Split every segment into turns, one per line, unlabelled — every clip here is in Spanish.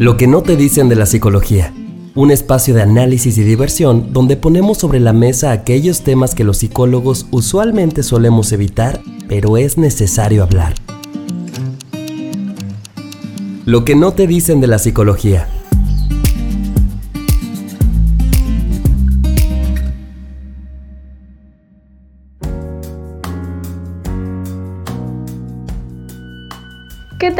Lo que no te dicen de la psicología. Un espacio de análisis y diversión donde ponemos sobre la mesa aquellos temas que los psicólogos usualmente solemos evitar, pero es necesario hablar. Lo que no te dicen de la psicología.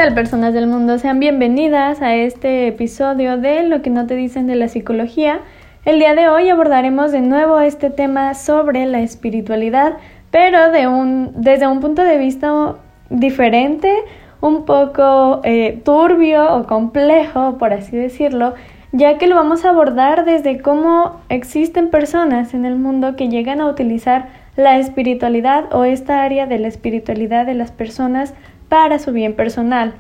Tal personas del mundo? Sean bienvenidas a este episodio de Lo que no te dicen de la psicología. El día de hoy abordaremos de nuevo este tema sobre la espiritualidad, pero de un, desde un punto de vista diferente, un poco eh, turbio o complejo, por así decirlo, ya que lo vamos a abordar desde cómo existen personas en el mundo que llegan a utilizar la espiritualidad o esta área de la espiritualidad de las personas para su bien personal.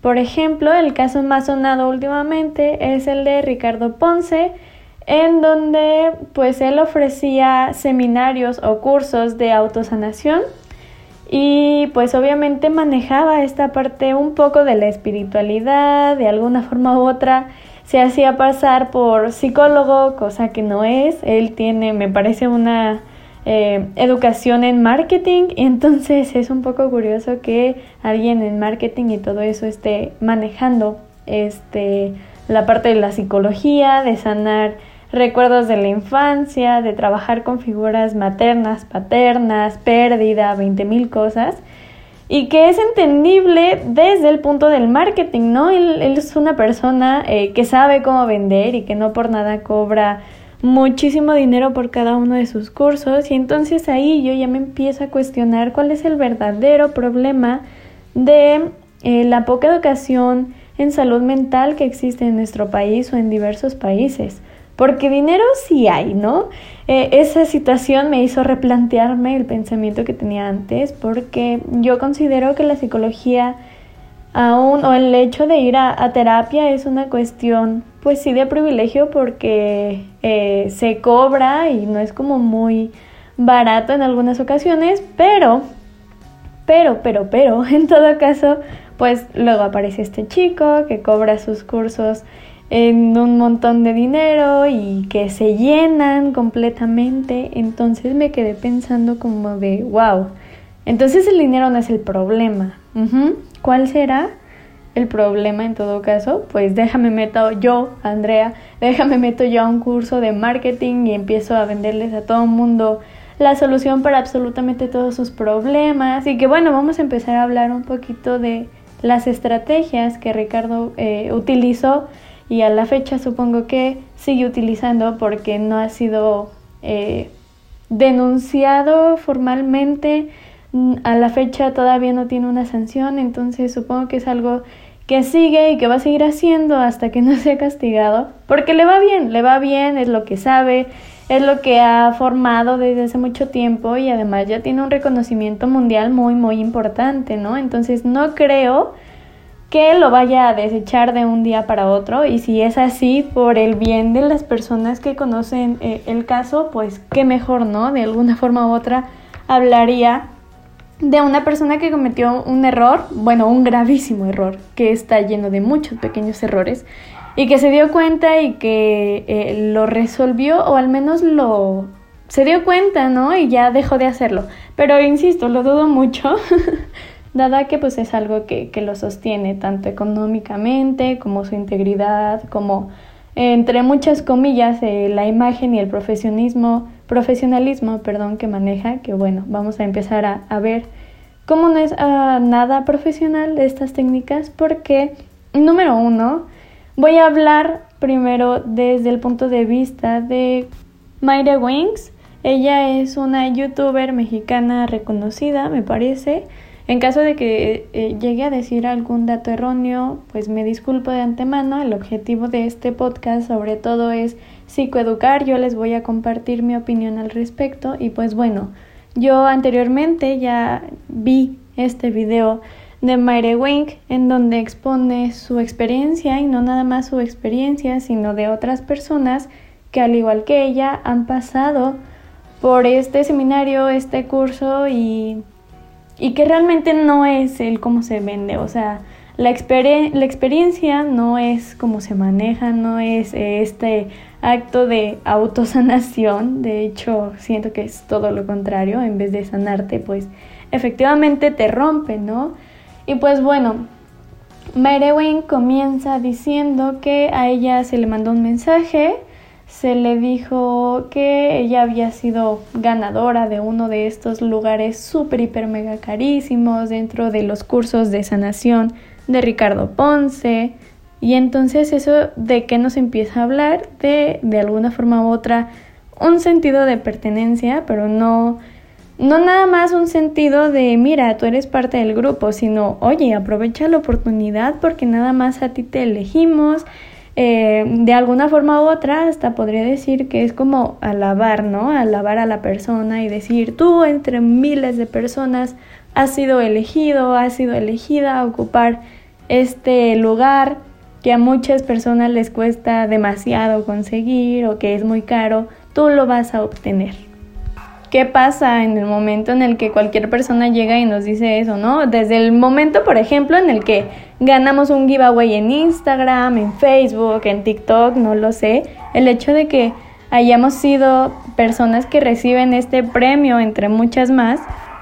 Por ejemplo, el caso más sonado últimamente es el de Ricardo Ponce, en donde pues él ofrecía seminarios o cursos de autosanación y pues obviamente manejaba esta parte un poco de la espiritualidad, de alguna forma u otra se hacía pasar por psicólogo, cosa que no es, él tiene me parece una eh, educación en marketing. Entonces es un poco curioso que alguien en marketing y todo eso esté manejando este, la parte de la psicología, de sanar recuerdos de la infancia, de trabajar con figuras maternas, paternas, pérdida, 20 mil cosas. Y que es entendible desde el punto del marketing, ¿no? Él, es una persona eh, que sabe cómo vender y que no por nada cobra muchísimo dinero por cada uno de sus cursos y entonces ahí yo ya me empiezo a cuestionar cuál es el verdadero problema de eh, la poca educación en salud mental que existe en nuestro país o en diversos países. Porque dinero sí hay, ¿no? Eh, esa situación me hizo replantearme el pensamiento que tenía antes porque yo considero que la psicología aún o el hecho de ir a, terapia es una cuestión pues sí de privilegio porque eh, se cobra y no es como muy barato en algunas ocasiones, pero, pero, pero, pero, en todo caso, pues luego aparece este chico que cobra sus cursos en un montón de dinero y que se llenan completamente, entonces me quedé pensando como de, wow, entonces el dinero no es el problema, ¿Cuál será el problema en todo caso? Pues déjame meto yo, Andrea, déjame meto yo a un curso de marketing y empiezo a venderles a todo el mundo la solución para absolutamente todos sus problemas. Y que bueno, vamos a empezar a hablar un poquito de las estrategias que Ricardo eh, utilizó y a la fecha supongo que sigue utilizando porque no ha sido eh, denunciado formalmente a la fecha todavía no tiene una sanción, entonces supongo que es algo que sigue y que va a seguir haciendo hasta que no sea castigado, porque le va bien, le va bien, es lo que sabe, es lo que ha formado desde hace mucho tiempo y además ya tiene un reconocimiento mundial muy, muy importante, ¿no? Entonces no creo que lo vaya a desechar de un día para otro y si es así por el bien de las personas que conocen eh, el caso, pues qué mejor, ¿no? De alguna forma u otra hablaría de una persona que cometió un error, bueno, un gravísimo error, que está lleno de muchos pequeños errores, y que se dio cuenta y que eh, lo resolvió, o al menos lo... se dio cuenta, ¿no? Y ya dejó de hacerlo. Pero insisto, lo dudo mucho, dada que pues es algo que, que lo sostiene tanto económicamente como su integridad, como entre muchas comillas, eh, la imagen y el profesionismo, profesionalismo perdón, que maneja, que bueno, vamos a empezar a, ver cómo no es ah, nada profesional de estas técnicas, porque, número uno, voy a hablar primero desde el punto de vista de Mayra Wings. Ella es una youtuber mexicana reconocida, me parece, en caso de que eh, llegue a decir algún dato erróneo, pues me disculpo de antemano. El objetivo de este podcast sobre todo es psicoeducar. Yo les voy a compartir mi opinión al respecto. Y pues bueno, yo anteriormente ya vi este video de Mayre Wink en donde expone su experiencia y no nada más su experiencia, sino de otras personas que al igual que ella han pasado por este seminario, este curso y y que realmente no es el cómo se vende, o sea, la, la experiencia no es como se maneja, no es este acto de autosanación, de hecho siento que es todo lo contrario, en vez de sanarte, pues efectivamente te rompe, ¿no? Y pues bueno, Wayne comienza diciendo que a ella se le mandó un mensaje, se le dijo que ella había sido ganadora de uno de estos lugares súper, hiper, mega carísimos dentro de los cursos de sanación de Ricardo Ponce. Y entonces eso de que nos empieza a hablar de, de alguna forma u otra, un sentido de pertenencia, pero no, no nada más un sentido de, mira, tú eres parte del grupo, sino, oye, aprovecha la oportunidad porque nada más a ti te elegimos. Eh, de alguna forma u otra, hasta podría decir que es como alabar, ¿no? Alabar a la persona y decir, tú entre miles de personas has sido elegido, has sido elegida a ocupar este lugar que a muchas personas les cuesta demasiado conseguir o que es muy caro, tú lo vas a obtener. ¿Qué pasa en el momento en el que cualquier persona llega y nos dice eso, no? Desde el momento, por ejemplo, en el que ganamos un giveaway en Instagram, en Facebook, en TikTok, no lo sé, el hecho de que hayamos sido personas que reciben este premio entre muchas más,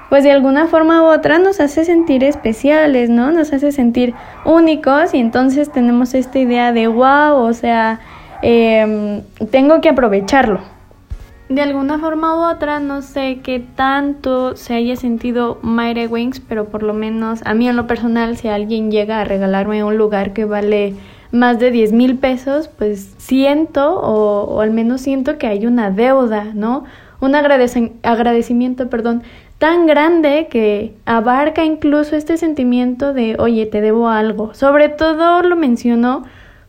pues de alguna forma u otra nos hace sentir especiales, ¿no? Nos hace sentir únicos y entonces tenemos esta idea de wow, o sea, em, tengo que aprovecharlo. De alguna forma u otra, no sé qué tanto se haya sentido Mayre Wings, pero por lo menos a mí en lo personal, si alguien llega a regalarme un lugar que vale más de 10 mil pesos, pues siento, o, o, al menos siento que hay una deuda, ¿no? Un agradecimiento, perdón, tan grande que abarca incluso este sentimiento de, oye, te debo algo. Sobre todo lo menciono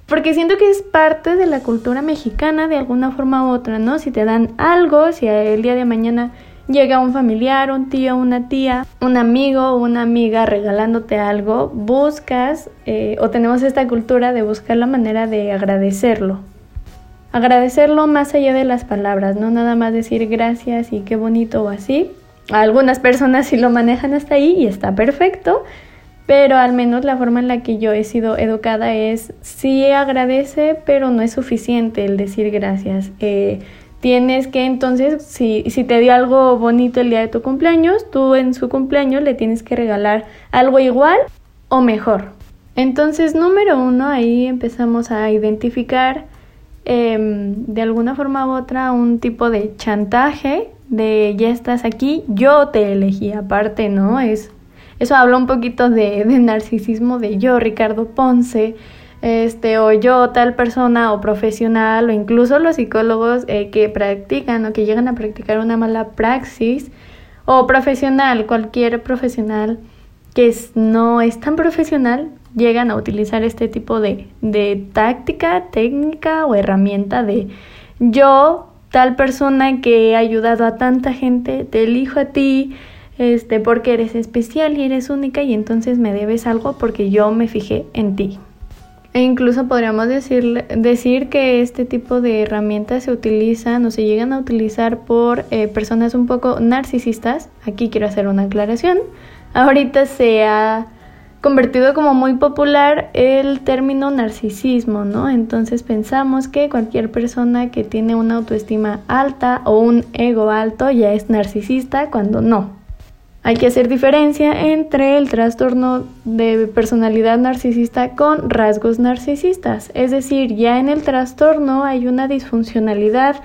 porque siento que es parte de la cultura mexicana de alguna forma u otra, ¿no? Si te dan algo, si el día de mañana llega un familiar, un tío, una tía, un amigo o una amiga regalándote algo, buscas eh, o tenemos esta cultura de buscar la manera de agradecerlo. Agradecerlo más allá de las palabras, no nada más decir gracias y qué bonito o así, algunas personas sí lo manejan hasta ahí y está perfecto, pero al menos la forma en la que yo he sido educada es sí agradece, pero no es suficiente el decir gracias. Eh, tienes que entonces, si, si te dio algo bonito el día de tu cumpleaños, tú en su cumpleaños le tienes que regalar algo igual o mejor. Entonces, número uno, ahí empezamos a identificar em, de alguna forma u otra un tipo de chantaje de ya estás aquí, yo te elegí aparte, ¿no? Es, eso habla un poquito de, narcisismo de yo, Ricardo Ponce, este, o yo, tal persona, o profesional, o incluso los psicólogos eh, que practican o que llegan a practicar una mala praxis, o profesional, cualquier profesional que no es tan profesional, llegan a utilizar este tipo de, de táctica, técnica o herramienta de yo tal persona que ha ayudado a tanta gente, te elijo a ti, este, porque eres especial y eres única y entonces me debes algo porque yo me fijé en ti. E incluso podríamos decir, decir que este tipo de herramientas se utilizan o se llegan a utilizar por eh, personas un poco narcisistas. Aquí quiero hacer una aclaración. Ahorita se ha convertido como muy popular el término narcisismo, ¿no? Entonces pensamos que cualquier persona que tiene una autoestima alta o un ego alto ya es narcisista cuando no. Hay que hacer diferencia entre el trastorno de personalidad narcisista con rasgos narcisistas, es decir, ya en el trastorno hay una disfuncionalidad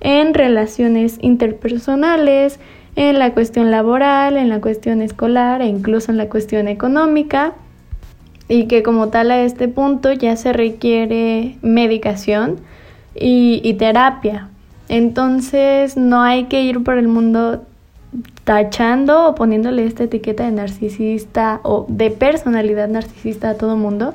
en relaciones interpersonales, en la cuestión laboral, en la cuestión escolar e incluso en la cuestión económica y que como tal a este punto ya se requiere medicación y, terapia. Entonces no hay que ir por el mundo tachando o poniéndole esta etiqueta de narcisista o de personalidad narcisista a todo mundo,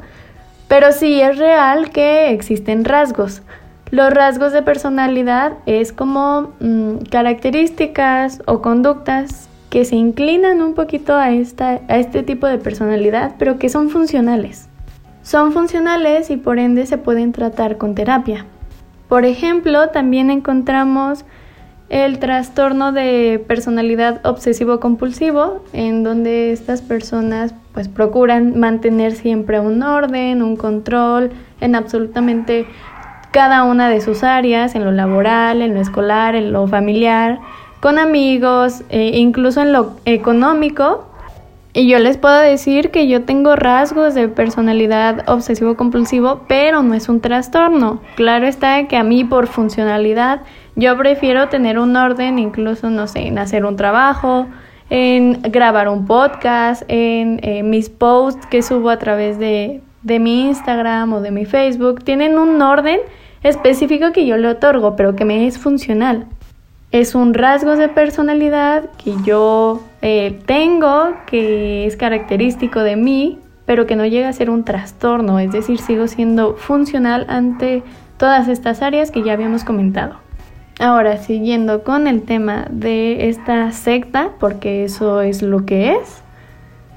pero sí es real que existen rasgos. Los rasgos de personalidad es como mm, características o conductas que se inclinan un poquito a, esta, a este tipo de personalidad, pero que son funcionales. Son funcionales y por ende se pueden tratar con terapia. Por ejemplo, también encontramos el trastorno de personalidad obsesivo-compulsivo, en donde estas personas pues procuran mantener siempre un orden, un control en absolutamente cada una de sus áreas, en lo laboral, en lo escolar, en lo familiar, con amigos, e incluso en lo económico. Y yo les puedo decir que yo tengo rasgos de personalidad obsesivo-compulsivo, pero no es un trastorno. Claro está que a mí por funcionalidad yo prefiero tener un orden, incluso, no sé, en hacer un trabajo, en grabar un podcast, en, en mis posts que subo a través de, de mi Instagram o de mi Facebook. Tienen un orden específico que yo le otorgo, pero que me es funcional. Es un rasgo de personalidad que yo eh, tengo, que es característico de mí, pero que no llega a ser un trastorno, es decir, sigo siendo funcional ante todas estas áreas que ya habíamos comentado. Ahora, siguiendo con el tema de esta secta, porque eso es lo que es,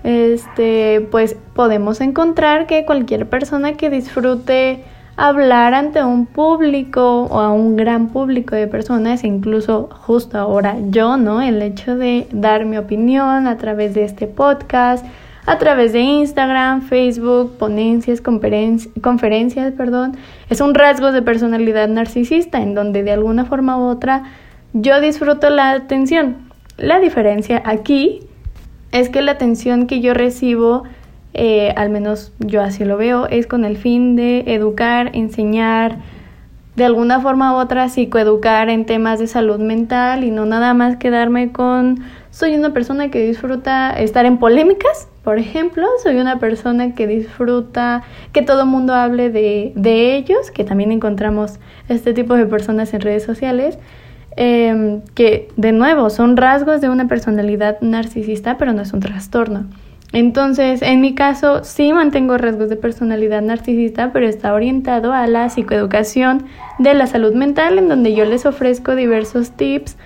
este, pues podemos encontrar que cualquier persona que disfrute hablar ante un público o a un gran público de personas, incluso justo ahora yo, ¿no? El hecho de dar mi opinión a través de este podcast, a través de Instagram, Facebook, ponencias, conferencias, perdón, es un rasgo de personalidad narcisista en donde de alguna forma u otra yo disfruto la atención. La diferencia aquí es que la atención que yo recibo eh, al menos yo así lo veo, es con el fin de educar, enseñar, de alguna forma u otra psicoeducar en temas de salud mental y no nada más quedarme con soy una persona que disfruta estar en polémicas, por ejemplo, soy una persona que disfruta que todo el mundo hable de, de, ellos, que también encontramos este tipo de personas en redes sociales, em, que de nuevo son rasgos de una personalidad narcisista, pero no es un trastorno. Entonces, en mi caso, sí mantengo rasgos de personalidad narcisista, pero está orientado a la psicoeducación de la salud mental, en donde yo les ofrezco diversos tips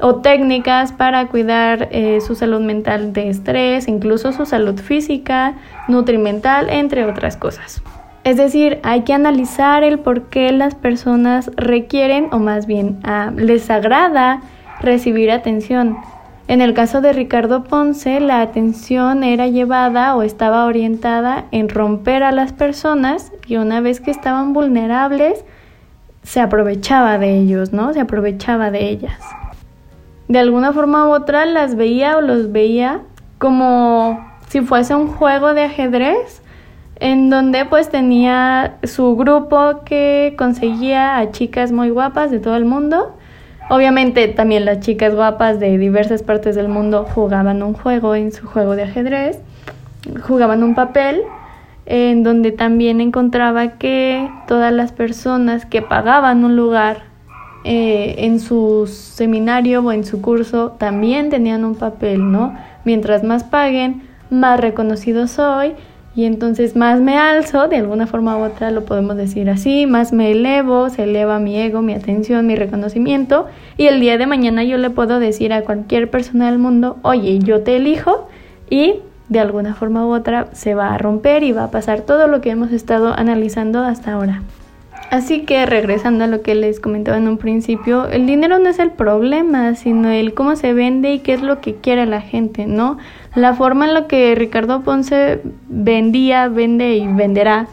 o técnicas para cuidar eh, su salud mental de estrés, incluso su salud física, nutrimental, entre otras cosas. Es decir, hay que analizar el por qué las personas requieren o más bien ah, les agrada recibir atención. En el caso de Ricardo Ponce, la atención era llevada o estaba orientada en romper a las personas y una vez que estaban vulnerables, se aprovechaba de ellos, ¿no? Se aprovechaba de ellas. De alguna forma u otra las veía o los veía como si fuese un juego de ajedrez en donde pues tenía su grupo que conseguía a chicas muy guapas de todo el mundo Obviamente también las chicas guapas de diversas partes del mundo jugaban un juego en su juego de ajedrez, jugaban un papel en donde también encontraba que todas las personas que pagaban un lugar eh, en su seminario o en su curso también tenían un papel, ¿no? Mientras más paguen, más reconocido soy y entonces más me alzo, de alguna forma u otra lo podemos decir así, más me elevo, se eleva mi ego, mi atención, mi reconocimiento y el día de mañana yo le puedo decir a cualquier persona del mundo, oye, yo te elijo y de alguna forma u otra se va a romper y va a pasar todo lo que hemos estado analizando hasta ahora. Así que regresando a lo que les comentaba en un principio, el dinero no es el problema, sino el cómo se vende y qué es lo que quiere la gente, ¿no? La forma en la que Ricardo Ponce vendía, vende y venderá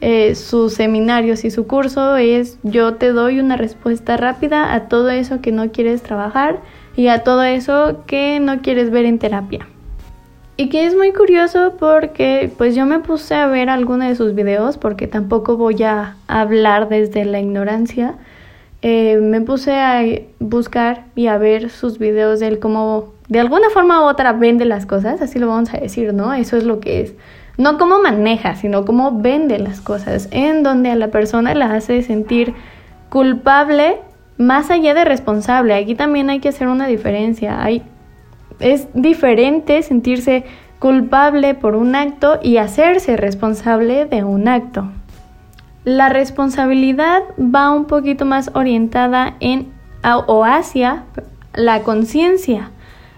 eh, sus seminarios y su curso es yo te doy una respuesta rápida a todo eso que no quieres trabajar y a todo eso que no quieres ver en terapia. Y que es muy curioso porque pues yo me puse a ver algunos de sus videos porque tampoco voy a hablar desde la ignorancia. Eh, me puse a buscar y a ver sus videos de cómo de alguna forma u otra vende las cosas, así lo vamos a decir, ¿no? Eso es lo que es. No cómo maneja, sino cómo vende las cosas, en donde a la persona la hace sentir culpable más allá de responsable. Aquí también hay que hacer una diferencia. Hay es diferente sentirse culpable por un acto y hacerse responsable de un acto. La responsabilidad va un poquito más orientada en o hacia la conciencia.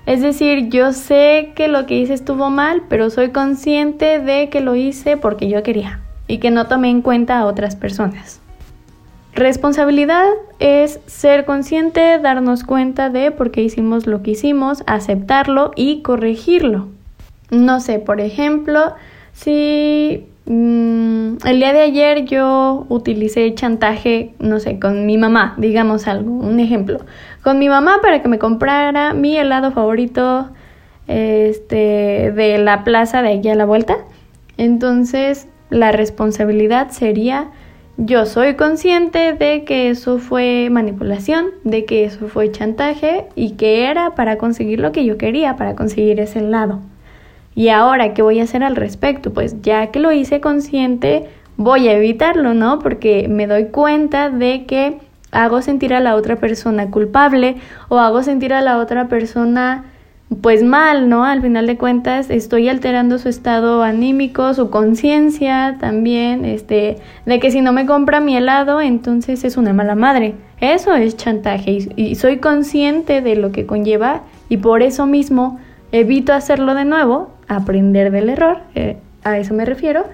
Es decir, yo sé que lo que hice estuvo mal, pero soy consciente de que lo hice porque yo quería y que no tomé en cuenta a otras personas. Responsabilidad es ser consciente, darnos cuenta de por qué hicimos lo que hicimos, aceptarlo y corregirlo. No sé, por ejemplo, si mm, el día de ayer yo utilicé chantaje, no sé, con mi mamá, digamos algo, un ejemplo, con mi mamá para que me comprara mi helado favorito este, de la plaza de aquí a la vuelta. Entonces, la responsabilidad sería yo soy consciente de que eso fue manipulación, de que eso fue chantaje y que era para conseguir lo que yo quería, para conseguir ese lado. Y ahora, ¿qué voy a hacer al respecto? Pues ya que lo hice consciente, voy a evitarlo, ¿no? Porque me doy cuenta de que hago sentir a la otra persona culpable o hago sentir a la otra persona pues mal, ¿no? Al final de cuentas estoy alterando su estado anímico, su conciencia también, este, de que si no me compra mi helado, entonces es una mala madre. Eso es chantaje y, soy consciente de lo que conlleva y por eso mismo evito hacerlo de nuevo, aprender del error, eh, a eso me refiero,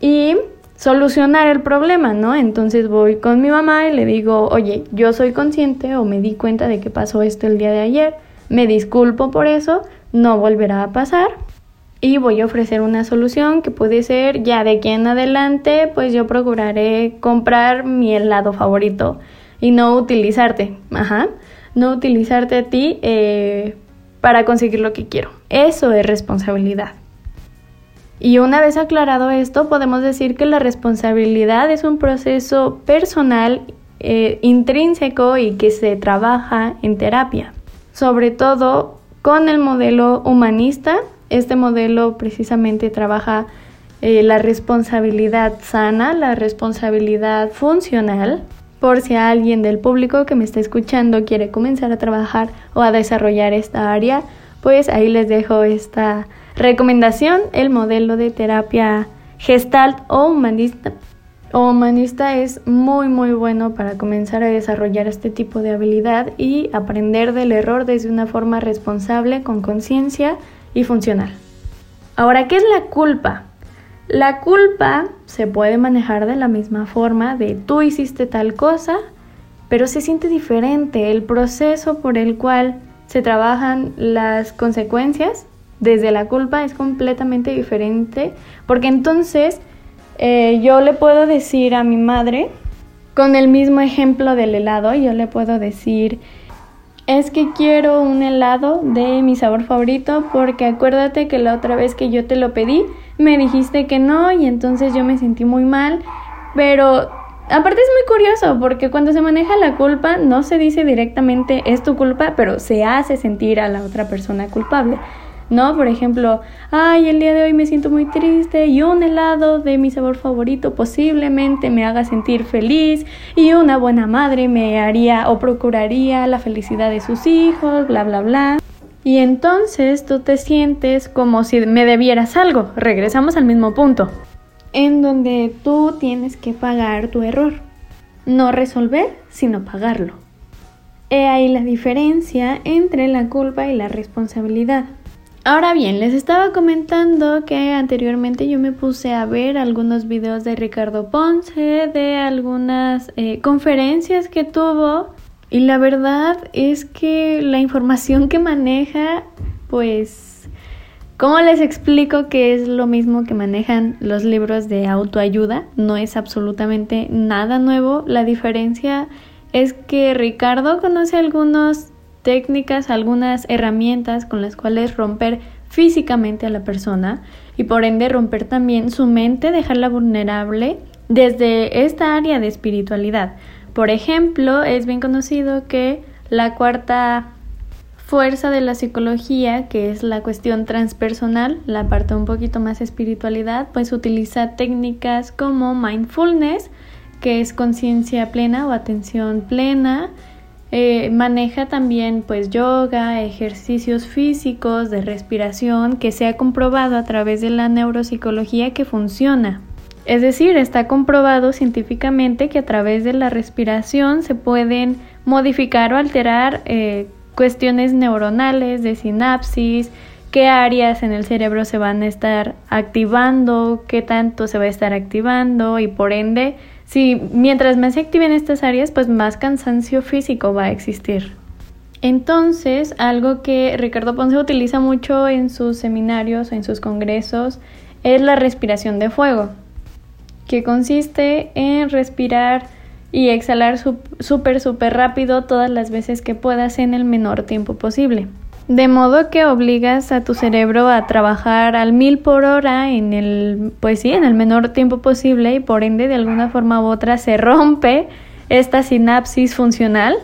y solucionar el problema, ¿no? Entonces voy con mi mamá y le digo, oye, yo soy consciente o me di cuenta de que pasó esto el día de ayer me disculpo por eso, no volverá a pasar y voy a ofrecer una solución que puede ser ya de aquí en adelante, pues yo procuraré comprar mi helado favorito y no utilizarte, ajá, no utilizarte a ti eh, para conseguir lo que quiero. Eso es responsabilidad. Y una vez aclarado esto, podemos decir que la responsabilidad es un proceso personal, eh, intrínseco y que se trabaja en terapia sobre todo con el modelo humanista. Este modelo precisamente trabaja eh, la responsabilidad sana, la responsabilidad funcional. Por si alguien del público que me está escuchando quiere comenzar a trabajar o a desarrollar esta área, pues ahí les dejo esta recomendación, el modelo de terapia gestalt o humanista o humanista es muy muy bueno para comenzar a desarrollar este tipo de habilidad y aprender del error desde una forma responsable, con conciencia y funcional. Ahora, ¿qué es la culpa? La culpa se puede manejar de la misma forma de tú hiciste tal cosa, pero se siente diferente. El proceso por el cual se trabajan las consecuencias desde la culpa es completamente diferente, porque entonces eh, yo le puedo decir a mi madre, con el mismo ejemplo del helado, yo le puedo decir, es que quiero un helado de mi sabor favorito porque acuérdate que la otra vez que yo te lo pedí me dijiste que no y entonces yo me sentí muy mal, pero aparte es muy curioso porque cuando se maneja la culpa no se dice directamente es tu culpa, pero se hace sentir a la otra persona culpable. ¿no? Por ejemplo, ay, el día de hoy me siento muy triste y un helado de mi sabor favorito posiblemente me haga sentir feliz y una buena madre me haría o procuraría la felicidad de sus hijos, bla, bla, bla. Y entonces tú te sientes como si me debieras algo. Regresamos al mismo punto. En donde tú tienes que pagar tu error. No resolver, sino pagarlo. He ahí la diferencia entre la culpa y la responsabilidad. Ahora bien, les estaba comentando que anteriormente yo me puse a ver algunos videos de Ricardo Ponce, de algunas eh, conferencias que tuvo y la verdad es que la información que maneja, pues, ¿cómo les explico que es lo mismo que manejan los libros de autoayuda? No es absolutamente nada nuevo, la diferencia es que Ricardo conoce algunos técnicas, algunas herramientas con las cuales romper físicamente a la persona y por ende romper también su mente, dejarla vulnerable desde esta área de espiritualidad. Por ejemplo, es bien conocido que la cuarta fuerza de la psicología, que es la cuestión transpersonal, la parte un poquito más espiritualidad, pues utiliza técnicas como mindfulness, que es conciencia plena o atención plena, eh, maneja también pues yoga, ejercicios físicos de respiración que se ha comprobado a través de la neuropsicología que funciona. Es decir, está comprobado científicamente que a través de la respiración se pueden modificar o alterar eh, cuestiones neuronales de sinapsis, qué áreas en el cerebro se van a estar activando, qué tanto se va a estar activando y por ende si mientras más se activen estas áreas, pues más cansancio físico va a existir. Entonces, algo que Ricardo Ponce utiliza mucho en sus seminarios en sus congresos es la respiración de fuego, que consiste en respirar y exhalar súper, súper rápido todas las veces que puedas en el menor tiempo posible. De modo que obligas a tu cerebro a trabajar al mil por hora en el, pues sí, en el menor tiempo posible y por ende de alguna forma u otra se rompe esta sinapsis funcional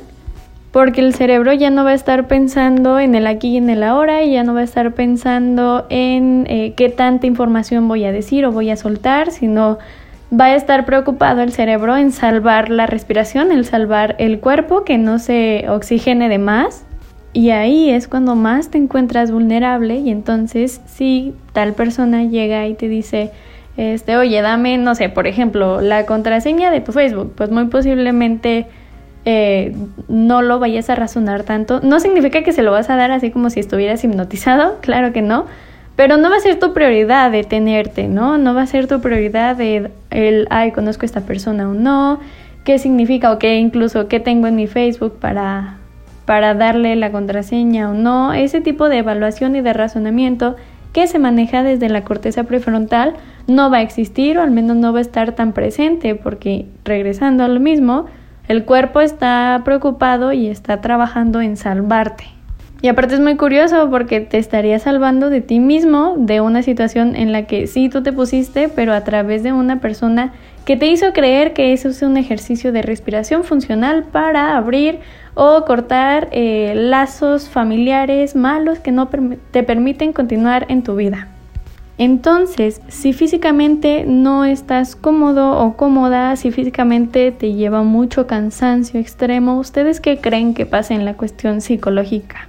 porque el cerebro ya no va a estar pensando en el aquí y en el ahora y ya no va a estar pensando en eh, qué tanta información voy a decir o voy a soltar, sino va a estar preocupado el cerebro en salvar la respiración, en salvar el cuerpo, que no se oxigene de más y ahí es cuando más te encuentras vulnerable y entonces si tal persona llega y te dice, este, oye, dame, no sé, por ejemplo, la contraseña de Facebook, pues muy posiblemente eh, no lo vayas a razonar tanto. No significa que se lo vas a dar así como si estuvieras hipnotizado, claro que no, pero no va a ser tu prioridad detenerte, ¿no? No va a ser tu prioridad de el, ay, conozco a esta persona o no, qué significa o qué incluso qué tengo en mi Facebook para para darle la contraseña o no, ese tipo de evaluación y de razonamiento que se maneja desde la corteza prefrontal no va a existir o al menos no va a estar tan presente porque regresando a lo mismo, el cuerpo está preocupado y está trabajando en salvarte. Y aparte es muy curioso porque te estaría salvando de ti mismo de una situación en la que sí tú te pusiste, pero a través de una persona que te hizo creer que eso es un ejercicio de respiración funcional para abrir o cortar eh, lazos familiares malos que no te permiten continuar en tu vida. Entonces, si físicamente no estás cómodo o cómoda, si físicamente te lleva mucho cansancio extremo, ¿ustedes qué creen que pasa en la cuestión psicológica?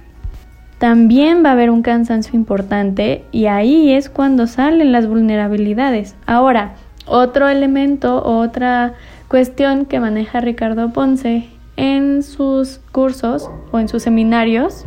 También va a haber un cansancio importante y ahí es cuando salen las vulnerabilidades. Ahora, otro elemento, otra cuestión que maneja Ricardo Ponce en sus cursos o en sus seminarios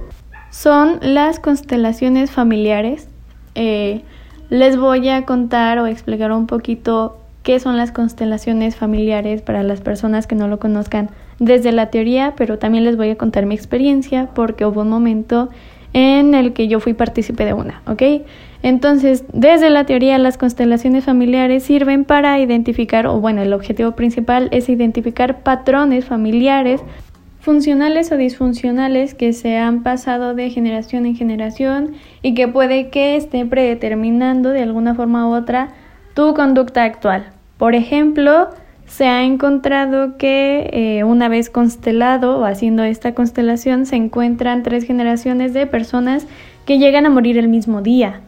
son las constelaciones familiares. Eh, les voy a contar o explicar un poquito qué son las constelaciones familiares para las personas que no lo conozcan desde la teoría, pero también les voy a contar mi experiencia porque hubo un momento en el que yo fui partícipe de una, ¿ok? Entonces, desde la teoría, las constelaciones familiares sirven para identificar, o bueno, el objetivo principal es identificar patrones familiares funcionales o disfuncionales que se han pasado de generación en generación y que puede que esté predeterminando de alguna forma u otra tu conducta actual. Por ejemplo, se ha encontrado que eh, una vez constelado o haciendo esta constelación se encuentran tres generaciones de personas que llegan a morir el mismo día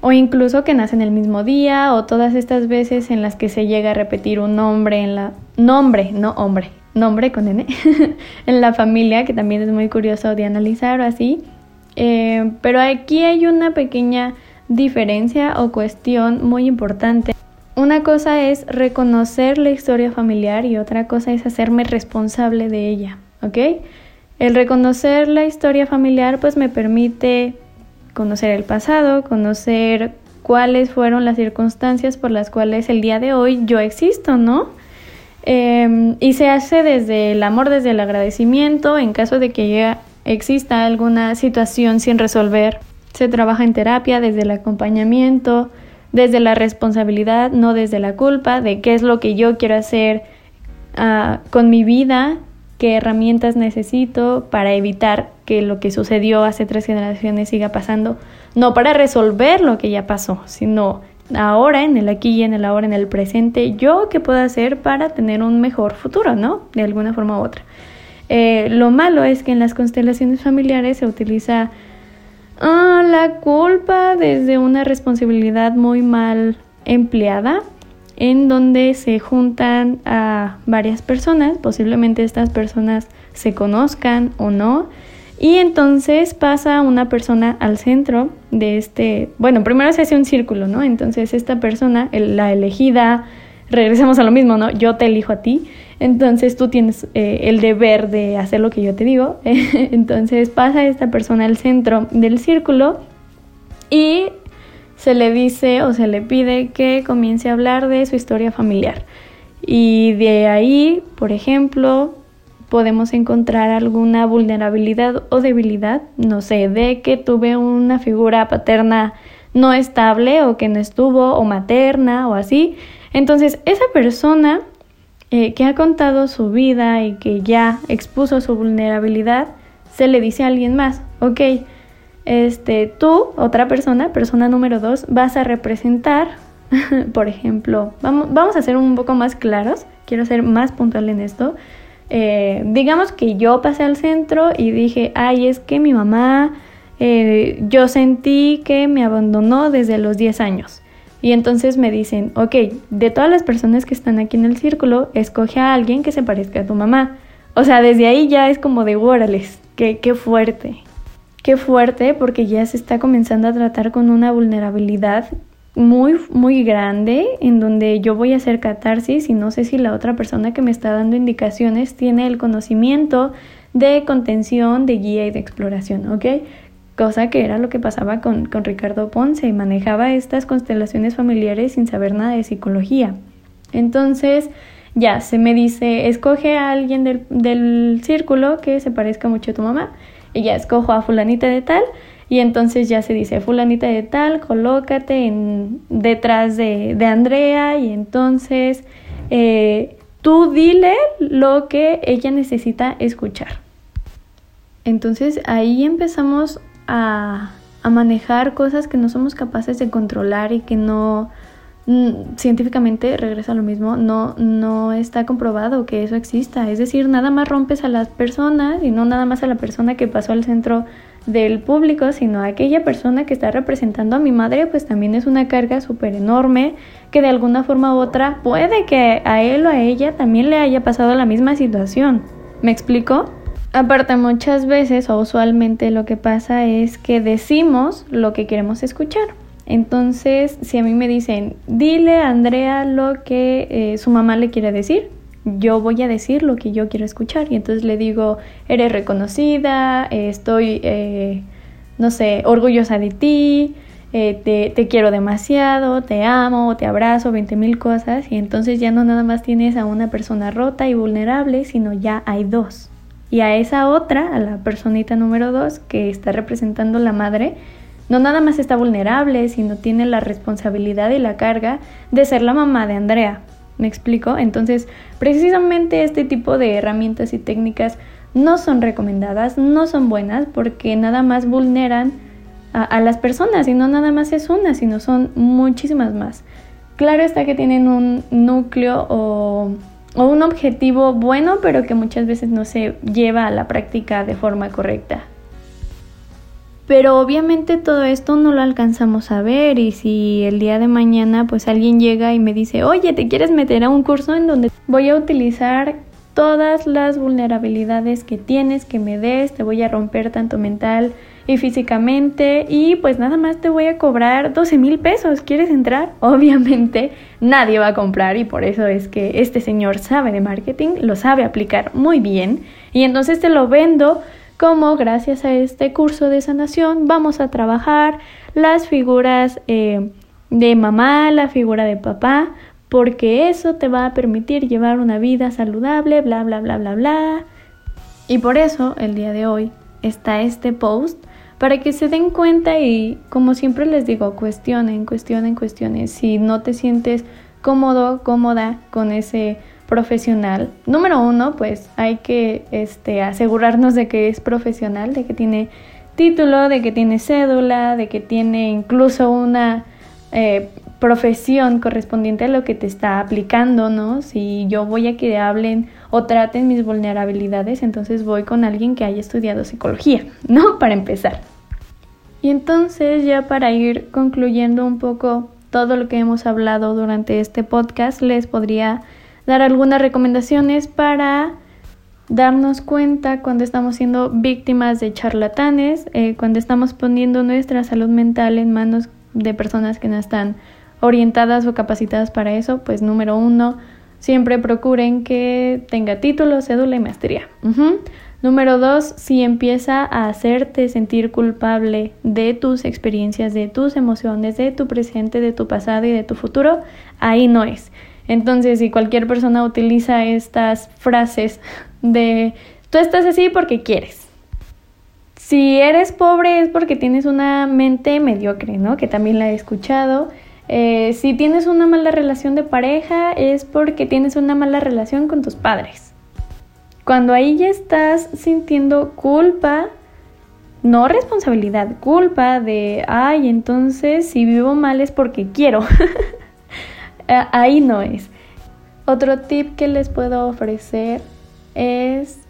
o incluso que nacen el mismo día o todas estas veces en las que se llega a repetir un nombre en la nombre, no hombre, nombre con n en la familia que también es muy curioso de analizar o así. Eh, pero aquí hay una pequeña diferencia o cuestión muy importante una cosa es reconocer la historia familiar y otra cosa es hacerme responsable de ella, ¿ok? El reconocer la historia familiar pues me permite conocer el pasado, conocer cuáles fueron las circunstancias por las cuales el día de hoy yo existo, ¿no? Em, y se hace desde el amor, desde el agradecimiento, en caso de que ya exista alguna situación sin resolver, se trabaja en terapia desde el acompañamiento, desde la responsabilidad, no desde la culpa, de qué es lo que yo quiero hacer ah, con mi vida, qué herramientas necesito para evitar que lo que sucedió hace tres generaciones siga pasando, no para resolver lo que ya pasó, sino ahora, en el aquí y en el ahora, en el presente, yo qué puedo hacer para tener un mejor futuro, ¿no? De alguna forma u otra. Eh, lo malo es que en las constelaciones familiares se utiliza Ah, la culpa desde una responsabilidad muy mal empleada, en donde se juntan a varias personas, posiblemente estas personas se conozcan o no, y entonces pasa una persona al centro de este, bueno, primero se hace un círculo, ¿no? Entonces esta persona, la elegida, regresemos a lo mismo, ¿no? Yo te elijo a ti, entonces tú tienes eh, el deber de hacer lo que yo te digo. Entonces pasa esta persona al centro del círculo y se le dice o se le pide que comience a hablar de su historia familiar. Y de ahí, por ejemplo, podemos encontrar alguna vulnerabilidad o debilidad, no sé, de que tuve una figura paterna no estable o que no estuvo o materna o así. Entonces, esa persona eh, que ha contado su vida y que ya expuso su vulnerabilidad, se le dice a alguien más, ok, este, tú, otra persona, persona número dos, vas a representar, por ejemplo, vamos, vamos a ser un poco más claros, quiero ser más puntual en esto. Eh, digamos que yo pasé al centro y dije, ay, es que mi mamá, eh, yo sentí que me abandonó desde los 10 años. Y entonces me dicen, ok, de todas las personas que están aquí en el círculo, escoge a alguien que se parezca a tu mamá. O sea, desde ahí ya es como de, órales, qué, qué fuerte. Qué fuerte porque ya se está comenzando a tratar con una vulnerabilidad muy, muy grande en donde yo voy a hacer catarsis y no sé si la otra persona que me está dando indicaciones tiene el conocimiento de contención, de guía y de exploración, ¿ok? Cosa que era lo que pasaba con, con Ricardo Ponce, manejaba estas constelaciones familiares sin saber nada de psicología. Entonces, ya, se me dice, escoge a alguien del, del círculo que se parezca mucho a tu mamá. Y ya escojo a fulanita de tal y entonces ya se dice, fulanita de tal, colócate en, detrás de, de Andrea y entonces eh, tú dile lo que ella necesita escuchar. Entonces ahí empezamos a, a manejar cosas que no somos capaces de controlar y que no, Mm, científicamente regresa a lo mismo, no, no está comprobado que eso exista. Es decir, nada más rompes a las personas y no nada más a la persona que pasó al centro del público, sino a aquella persona que está representando a mi madre, pues también es una carga súper enorme que de alguna forma u otra puede que a él o a ella también le haya pasado la misma situación. ¿Me explico? Aparte, muchas veces o usualmente lo que pasa es que decimos lo que queremos escuchar. Entonces, si a mí me dicen, dile a Andrea lo que eh, su mamá le quiere decir, yo voy a decir lo que yo quiero escuchar. Y entonces le digo, eres reconocida, estoy, eh, no sé, orgullosa de ti, eh, te, te, quiero demasiado, te amo, te abrazo, 20 mil cosas. Y entonces ya no nada más tienes a una persona rota y vulnerable, sino ya hay dos. Y a esa otra, a la personita número dos, que está representando la madre, no nada más está vulnerable, sino tiene la responsabilidad y la carga de ser la mamá de Andrea. ¿Me explico? Entonces, precisamente este tipo de herramientas y técnicas no son recomendadas, no son buenas porque nada más vulneran a, las personas y no nada más es una, sino son muchísimas más. Claro está que tienen un núcleo o, o un objetivo bueno, pero que muchas veces no se lleva a la práctica de forma correcta. Pero obviamente todo esto no lo alcanzamos a ver y si el día de mañana pues alguien llega y me dice, oye, ¿te quieres meter a un curso en donde voy a utilizar todas las vulnerabilidades que tienes, que me des, te voy a romper tanto mental y físicamente y pues nada más te voy a cobrar 12 mil pesos, ¿quieres entrar? Obviamente nadie va a comprar y por eso es que este señor sabe de marketing, lo sabe aplicar muy bien y entonces te lo vendo como gracias a este curso de sanación vamos a trabajar las figuras eh, de mamá, la figura de papá, porque eso te va a permitir llevar una vida saludable, bla, bla, bla, bla, bla. Y por eso el día de hoy está este post para que se den cuenta y como siempre les digo, cuestionen, cuestionen, cuestionen. Si no te sientes cómodo, cómoda con ese profesional. Número uno, pues hay que este, asegurarnos de que es profesional, de que tiene título, de que tiene cédula, de que tiene incluso una eh, profesión correspondiente a lo que te está aplicando, ¿no? Si yo voy a que hablen o traten mis vulnerabilidades, entonces voy con alguien que haya estudiado psicología, ¿no? Para empezar. Y entonces ya para ir concluyendo un poco todo lo que hemos hablado durante este podcast, les podría dar algunas recomendaciones para darnos cuenta cuando estamos siendo víctimas de charlatanes, eh, cuando estamos poniendo nuestra salud mental en manos de personas que no están orientadas o capacitadas para eso, pues número uno, siempre procuren que tenga título, cédula y maestría. Número dos, si empieza a hacerte sentir culpable de tus experiencias, de tus emociones, de tu presente, de tu pasado y de tu futuro, ahí no es. Entonces, si cualquier persona utiliza estas frases de tú estás así porque quieres. Si eres pobre es porque tienes una mente mediocre, ¿no? Que también la he escuchado. Eh, si tienes una mala relación de pareja es porque tienes una mala relación con tus padres. Cuando ahí ya estás sintiendo culpa, no responsabilidad, culpa de, ay, entonces si vivo mal es porque quiero. ahí no es. Otro tip que les puedo ofrecer es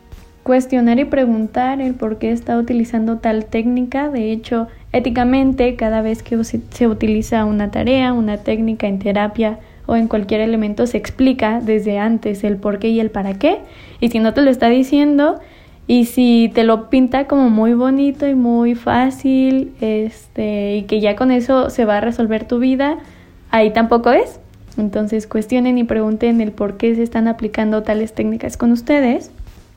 cuestionar y preguntar el por qué está utilizando tal técnica. De hecho, éticamente, cada vez que se utiliza una tarea, una técnica en terapia o en cualquier elemento, se explica desde antes el por qué y el para qué. Y si no te lo está diciendo, y si te lo pinta como muy bonito y muy fácil, este, y que ya con eso se va a resolver tu vida, ahí tampoco es. Entonces cuestionen y pregunten el por qué se están aplicando tales técnicas con ustedes.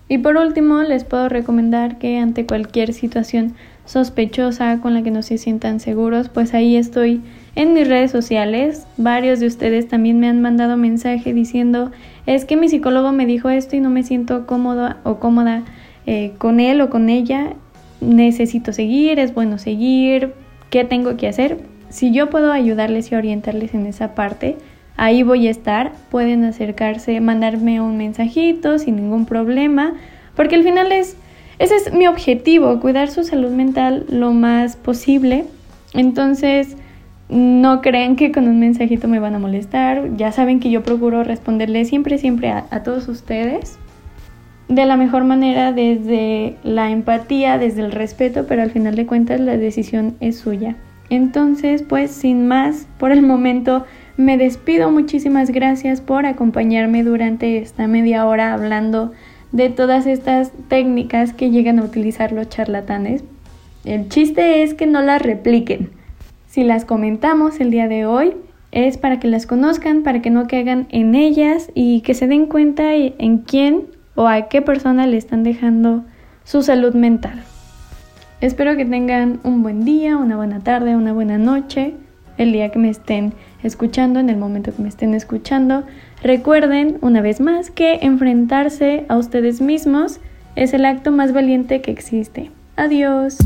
Y por último, les puedo recomendar que ante cualquier situación sospechosa con la que no se sientan seguros, pues ahí estoy en mis redes sociales. Varios de ustedes también me han mandado mensaje diciendo, es que mi psicólogo me dijo esto y no me siento cómodo o cómoda eh, con él o con ella. Necesito seguir, es bueno seguir, ¿qué tengo que hacer? Si yo puedo ayudarles y orientarles en esa parte, Ahí voy a estar, pueden acercarse, mandarme un mensajito sin ningún problema, porque al final es, ese es mi objetivo, cuidar su salud mental lo más posible. Entonces, no crean que con un mensajito me van a molestar. Ya saben que yo procuro responderle siempre, siempre a, a, todos ustedes. De la mejor manera, desde la empatía, desde el respeto, pero al final de cuentas la decisión es suya. Entonces, pues sin más, por el momento me despido, muchísimas gracias por acompañarme durante esta media hora hablando de todas estas técnicas que llegan a utilizar los charlatanes. El chiste es que no las repliquen. Si las comentamos el día de hoy es para que las conozcan, para que no caigan en ellas y que se den cuenta en quién o a qué persona le están dejando su salud mental. Espero que tengan un buen día, una buena tarde, una buena noche, el día que me estén escuchando, en el momento que me estén escuchando. Recuerden, una vez más, que enfrentarse a ustedes mismos es el acto más valiente que existe. Adiós.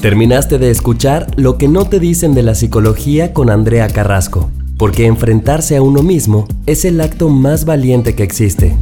Terminaste de escuchar Lo que no te dicen de la psicología con Andrea Carrasco, porque enfrentarse a uno mismo es el acto más valiente que existe.